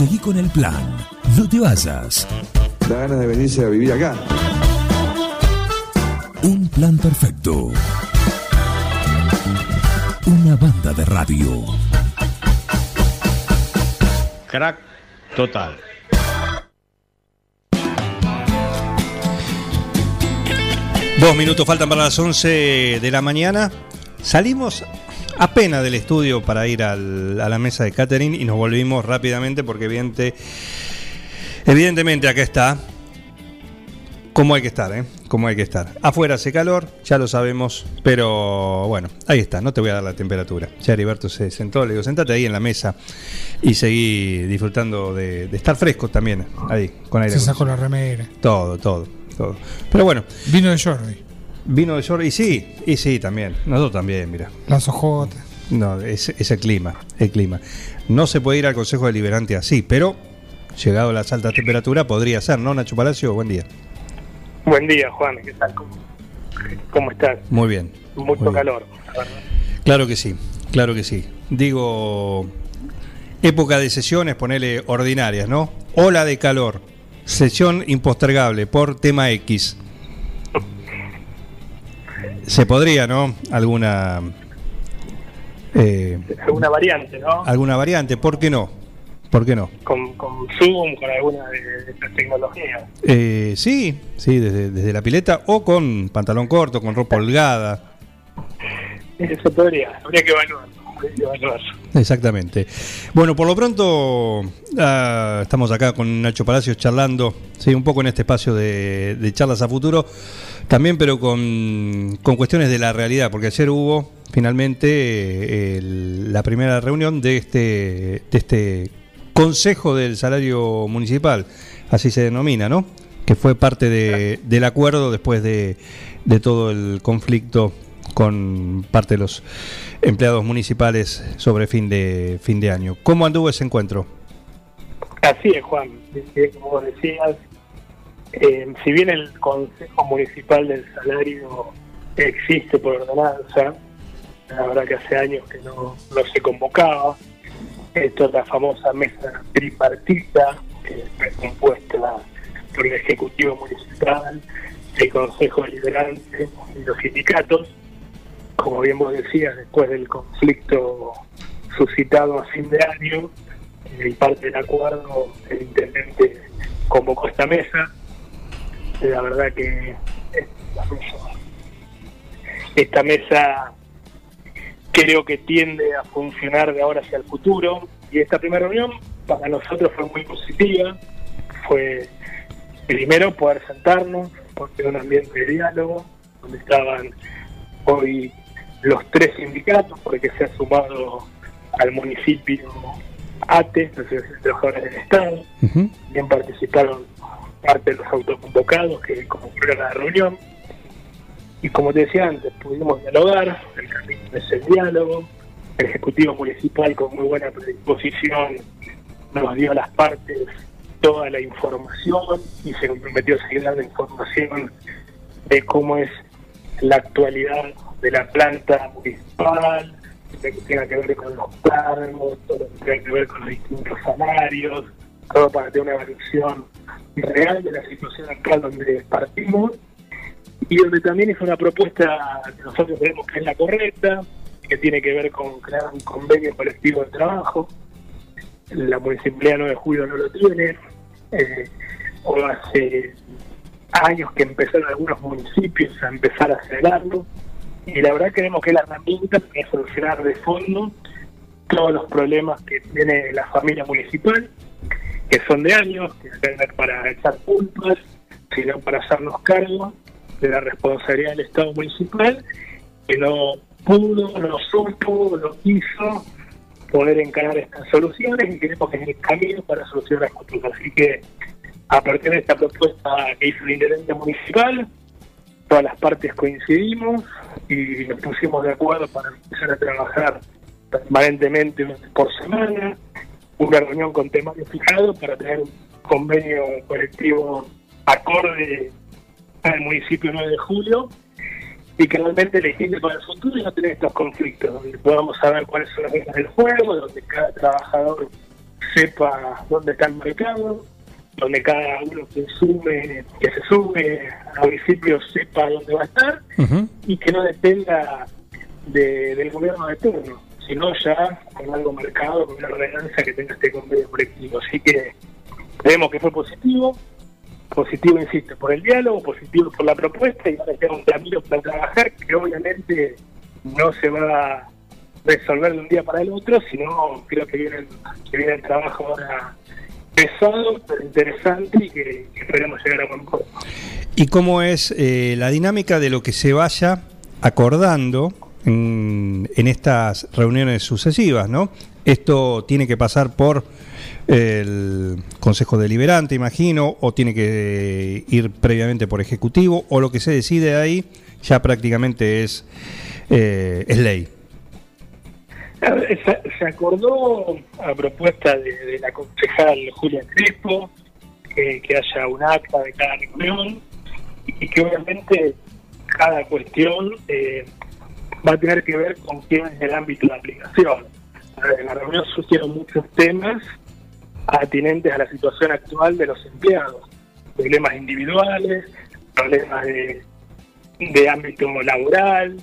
Seguí con el plan. No te vayas. Da ganas de venirse a vivir acá. Un plan perfecto. Una banda de radio. Crack total. Dos minutos faltan para las 11 de la mañana. Salimos apenas del estudio para ir al- a la mesa de catering y nos volvimos rápidamente porque evidente, evidentemente acá está. Como hay que estar, ¿eh? Como hay que estar. Afuera hace calor, ya lo sabemos, pero bueno, ahí está, no te voy a dar la temperatura. Ya Heriberto se sentó, le digo, sentate ahí en la mesa y seguí disfrutando de, de estar fresco también, ahí, con aire. Se sacó la remera. Todo, todo, todo. Pero bueno, Vino de Jordi. Vino de Jordi, y sí, y sí, también. Nosotros también, mira. Las ojotas. No, es, es el clima, el clima. No se puede ir al Consejo Deliberante así, pero llegado a las altas temperaturas podría ser, ¿no, Nacho Palacio? Buen día. Buen día, Juan. ¿Qué tal? ¿Cómo, cómo estás? Muy bien. Mucho Muy bien. calor, la verdad. Claro que sí, claro que sí. Digo, época de sesiones, ponele ordinarias, ¿no? Ola de calor, sesión impostergable por tema X. Se podría, ¿no? Alguna eh, Alguna variante, ¿no? alguna variante, ¿por qué no? ¿Por qué no? Con, con Zoom, con alguna de, de estas tecnologías. Eh, sí, sí, desde, desde la pileta o con pantalón corto, con ropa holgada. Eso podría, habría que evaluarlo. Exactamente. Bueno, por lo pronto ah, estamos acá con Nacho Palacios charlando, sí, un poco en este espacio de, charlas a futuro, también pero con, cuestiones de la realidad, porque ayer hubo finalmente eh, la primera reunión de este, de este Consejo del Salario Municipal, así se denomina, ¿no? Que fue parte de- del acuerdo después de, de todo el conflicto con parte de los empleados municipales sobre fin de fin de año. ¿Cómo anduvo ese encuentro? Así es, Juan. Como decías, eh, si bien el Consejo Municipal del Salario existe por ordenanza, la verdad que hace años que no, no se convocaba. Esto es la famosa mesa tripartita, que está compuesta por el Ejecutivo Municipal, el Consejo Deliberante y los sindicatos. Como bien vos decías, después del conflicto suscitado a fin de año, y parte del acuerdo, el intendente convocó esta mesa. La verdad que mesa, esta mesa creo que tiende a funcionar de ahora hacia el futuro. Y esta primera reunión para nosotros fue muy positiva. Fue primero poder sentarnos, porque un ambiente de diálogo, donde estaban hoy los tres sindicatos, porque se ha sumado al municipio ATE, la Asociación de Trabajadores del Estado, también participaron parte de los autoconvocados que concluyeron la reunión. Y como te decía antes, pudimos dialogar, el camino es el diálogo, el Ejecutivo Municipal con muy buena predisposición nos dio a las partes toda la información y se comprometió a seguir dando información de cómo es la actualidad de la planta municipal, lo que tenga que ver con los cargos, todo lo que tenga que ver con los distintos salarios, todo para tener una evaluación real de la situación actual donde partimos y donde también es una propuesta que nosotros creemos que es la correcta, que tiene que ver con crear un convenio colectivo de trabajo. La municipalidad 9 de julio no lo tiene, eh, o hace años que empezaron algunos municipios a empezar a acelerarlo, y la verdad creemos que es la herramienta para solucionar de fondo todos los problemas que tiene la familia municipal, que son de años, que para echar culpas, sino para hacernos cargo de la responsabilidad del Estado municipal, que no pudo, no supo, no quiso poder encarar estas soluciones y creemos que es el camino para solucionar las cosas. Así que a partir de esta propuesta que hizo el intendente municipal, todas las partes coincidimos y nos pusimos de acuerdo para empezar a trabajar permanentemente por semana, una reunión con temario fijado para tener un convenio colectivo acorde al municipio 9 de julio y que realmente legisle para el futuro y no tener estos conflictos, donde podamos saber cuáles son las reglas del juego, donde cada trabajador sepa dónde está el mercado, donde cada uno que sume, que se sube a municipio sepa dónde va a estar y que no dependa de- del gobierno de turno, sino ya con algo marcado, con una ordenanza que tenga este convenio colectivo. Así que creemos que fue positivo, positivo, insisto, por el diálogo, positivo por la propuesta y ahora queda un camino para trabajar que obviamente no se va a resolver de un día para el otro, sino creo que viene, que viene el trabajo ahora pesado, pero interesante y que, que esperemos llegar a buen puerto. ¿Y cómo es eh, la dinámica de lo que se vaya acordando en, en estas reuniones sucesivas, ¿no? Esto tiene que pasar por el Consejo Deliberante, imagino, o tiene que ir previamente por Ejecutivo, o lo que se decide ahí ya prácticamente es, eh, es ley. Se, acordó a propuesta de, la concejal Julia Crespo que, haya un acta de cada reunión y que obviamente cada cuestión eh, va a tener que ver con quién es el ámbito de aplicación. En la reunión surgieron muchos temas atinentes a la situación actual de los empleados, problemas individuales, problemas de, de ámbito laboral,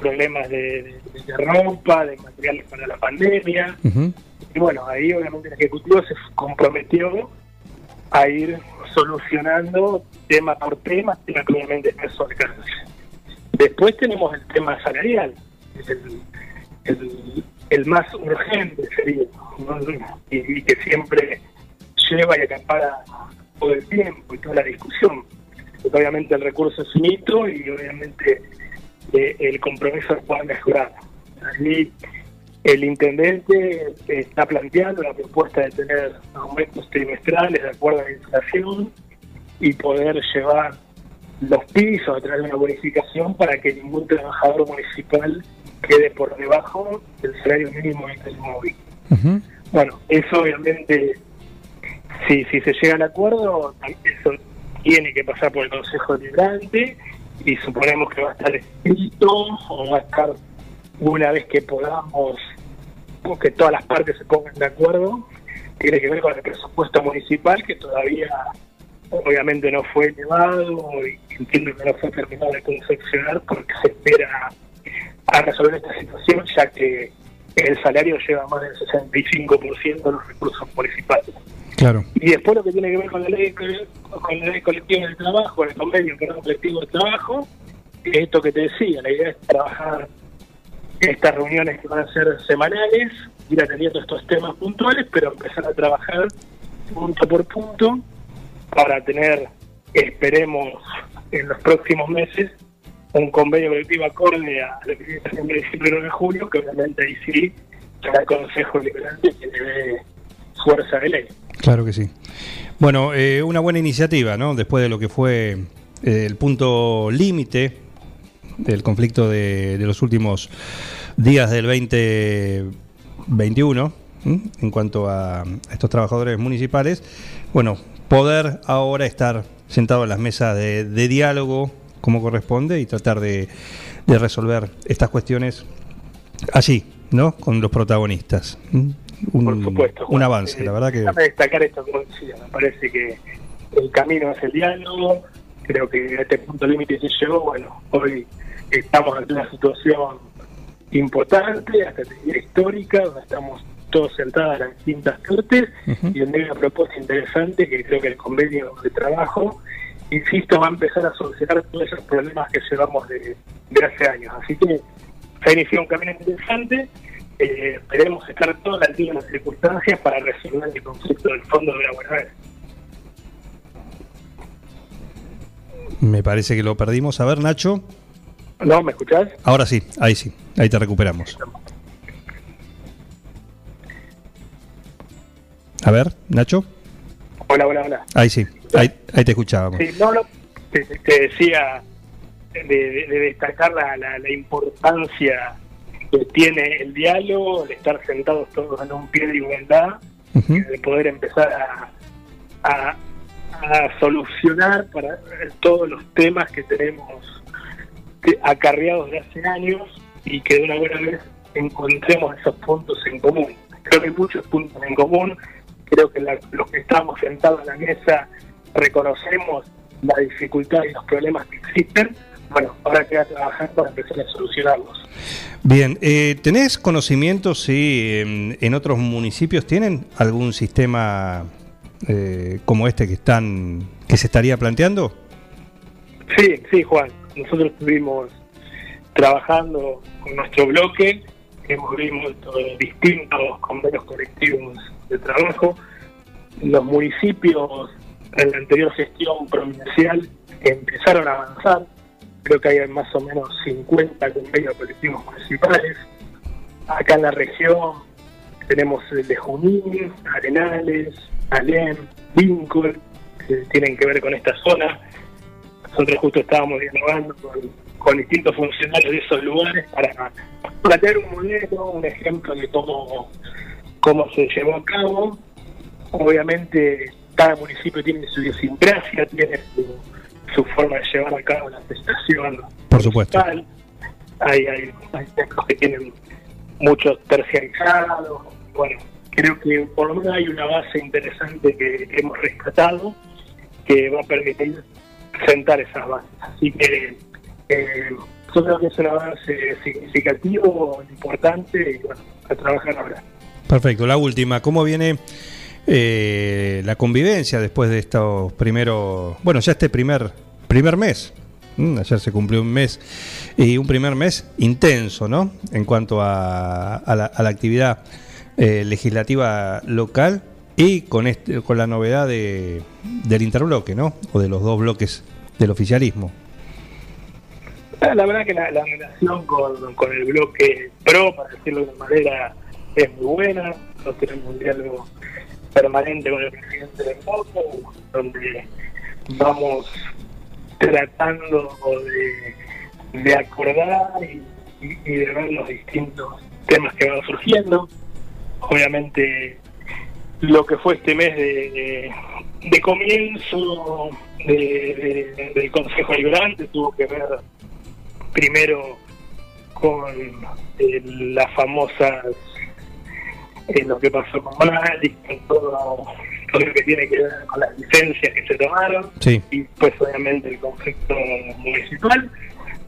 problemas de, de- de ropa, de materiales para la pandemia. Y bueno, ahí obviamente el Ejecutivo se comprometió a ir solucionando tema por tema, tema que obviamente está alcance. Después tenemos el tema salarial, es el, el, el más urgente sería, ¿no? y, y que siempre lleva y acapara todo el tiempo y toda la discusión. Porque obviamente el recurso es finito y obviamente eh, el compromiso es poder mejorar. Allí el intendente está planteando la propuesta de tener aumentos trimestrales de acuerdo a la inflación y poder llevar los pisos a través de una bonificación para que ningún trabajador municipal quede por debajo del salario mínimo vital móvil. Ujú. Bueno, eso obviamente, si, si se llega al acuerdo, eso tiene que pasar por el Consejo Deliberante y suponemos que va a estar escrito o va a estar una vez que podamos, o que todas las partes se pongan de acuerdo, tiene que ver con el presupuesto municipal que todavía obviamente no fue elevado y entiendo que no fue terminado de confeccionar porque se espera a resolver esta situación ya que el salario lleva más del 65% de los recursos municipales. Y después lo que tiene que ver con la ley, con la ley colectiva del trabajo, el convenio perdón, colectivo del trabajo, es esto que te decía, la idea es trabajar estas reuniones que van a ser semanales, ir atendiendo estos temas puntuales, pero empezar a trabajar punto por punto para tener, esperemos, en los próximos meses, un convenio colectivo acorde a presentación de diciembre y 9 de julio, que obviamente ahí sí será el Consejo Liberante que dé fuerza de ley. Claro que sí. Bueno, eh, una buena iniciativa, ¿no? Después de lo que fue eh, el punto límite del conflicto de, los últimos días del 2021, ¿m? en cuanto a estos trabajadores municipales, bueno, poder ahora estar sentado en las mesas de, de diálogo como corresponde y tratar de, resolver estas cuestiones allí, ¿no? Con los protagonistas. Un, Por supuesto. un avance, Eh, la verdad que... Déjame destacar esto como decía, me parece que el camino es el diálogo, creo que a este punto límite se llegó, bueno, hoy estamos ante una situación importante, hasta histórica, donde estamos todos sentados en las distintas cortes Ujú. y donde hay una propuesta interesante que creo que el convenio de trabajo, insisto, va a empezar a solucionar todos esos problemas que llevamos de, de hace años. Así que se ha iniciado un camino interesante. Eh, esperemos estar todas las de las circunstancias para resolver el conflicto del fondo de la buena vez. Me parece que lo perdimos. A ver, Nacho. ¿No? ¿Me escuchás? Ahora sí, ahí sí, ahí te recuperamos. A ver, Nacho. Hola, hola, hola. Ahí sí, ahí, ahí te escuchábamos. Sí, no, no, te, te decía de, de- de destacar la, la- la importancia que tiene el diálogo, de estar sentados todos en un pie de igualdad, Ujú. de poder empezar a, a- a solucionar para todos los temas que tenemos acarreados de hace años y que de una buena vez encontremos esos puntos en común. creo que hay muchos puntos en común, creo que la- los que estamos sentados en la mesa reconocemos la dificultad y los problemas que existen, bueno, ahora queda trabajar para empezar a solucionarlos. Bien, eh, ¿tenés conocimiento si en, en otros municipios tienen algún sistema eh, como este que están que se estaría planteando? Sí, sí, Juan. Nosotros estuvimos trabajando con nuestro bloque, hemos visto distintos convenios colectivos de trabajo. Los municipios en la anterior gestión provincial empezaron a avanzar. Creo que hay más o menos 50 convenios colectivos municipales. Acá en la región tenemos el de Junín, Arenales, Alem, Lincoln, que tienen que ver con esta zona. Nosotros justo estábamos dialogando con, con distintos funcionarios de esos lugares para plantear un modelo, un ejemplo de cómo, cómo se llevó a cabo. Obviamente cada municipio tiene su idiosincrasia, tiene su, su forma de llevar a cabo la prestación. Por supuesto. Hay, hay, hay centros que tienen muchos terciarizados. Bueno, creo que por lo menos hay una base interesante que hemos rescatado que va a permitir sentar esas bases. Así que eh, yo creo que es un avance significativo, importante, y bueno, a trabajar ahora. Perfecto. La última, ¿cómo viene eh, la convivencia después de estos primeros, bueno, ya este primer primer mes? Ayer se cumplió un mes y un primer mes intenso, ¿no? En cuanto a, a la, a la actividad eh, legislativa local y con este, con la novedad de, del interbloque, ¿no? O de los dos bloques del oficialismo. La, la verdad que la, la relación con, con el bloque PRO, para decirlo de una manera, es muy buena. Nosotros tenemos un diálogo permanente con el presidente del bloque, donde vamos tratando de, de acordar y, de ver los distintos temas que van surgiendo. Obviamente, lo que fue este mes de, de- de comienzo de- de- del Consejo Liberante tuvo que ver primero con eh, las famosas eh, lo que pasó con Mali, con todo, todo lo que tiene que ver con las licencias que se tomaron Sí. y pues obviamente el conflicto municipal,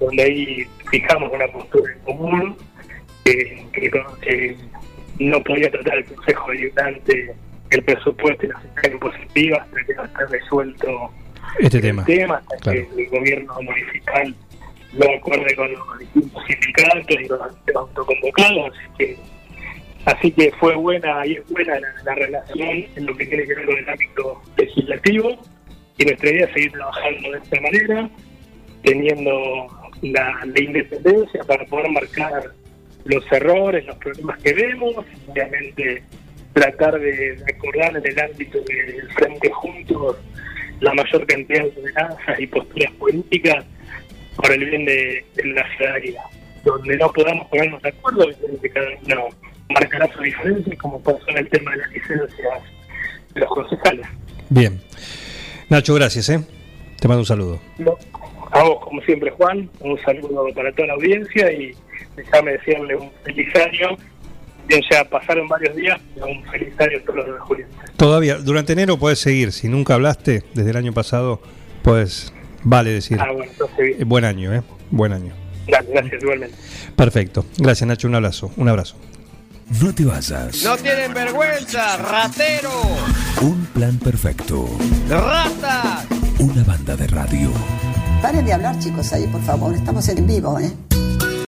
donde ahí fijamos una postura en común que, que, que no podía tratar el Consejo Deliberante el presupuesto y la fiscal impositiva hasta que no esté resuelto Este el tema. tema, hasta claro. que el gobierno municipal lo acuerde con los distintos sindicatos y los autoconvocados, así que así que fue buena y es buena la, la relación en lo que tiene que ver con el ámbito legislativo y nuestra idea es seguir trabajando de esta manera, teniendo la, independencia para poder marcar los errores, los problemas que vemos, obviamente tratar de, acordar en el ámbito del Frente Juntos la mayor cantidad de ordenanzas y posturas políticas para el bien de, la ciudadanía. Donde no podamos ponernos de acuerdo, evidentemente cada uno marcará su diferencia, como pasó en el tema de las licencias de los concejales. Bien. Nacho, gracias, ¿eh? Te mando un saludo. No, A vos, como siempre, Juan, un saludo para toda la audiencia y déjame decirle un feliz año. Bien, ya pasaron varios días, pero un feliz año a todos los de Julio. Todavía, durante enero puedes seguir. Si nunca hablaste desde el año pasado, pues vale decir. Ah, bueno, entonces bien. Eh, Buen año, ¿eh? Buen año. Gracias, igualmente. Perfecto. Gracias, Nacho. Un abrazo. Un abrazo. No te vayas. No tienen vergüenza, ratero, Un plan perfecto. rata. Una banda de radio. Paren de hablar, chicos, ahí, por favor. Estamos en vivo, ¿eh?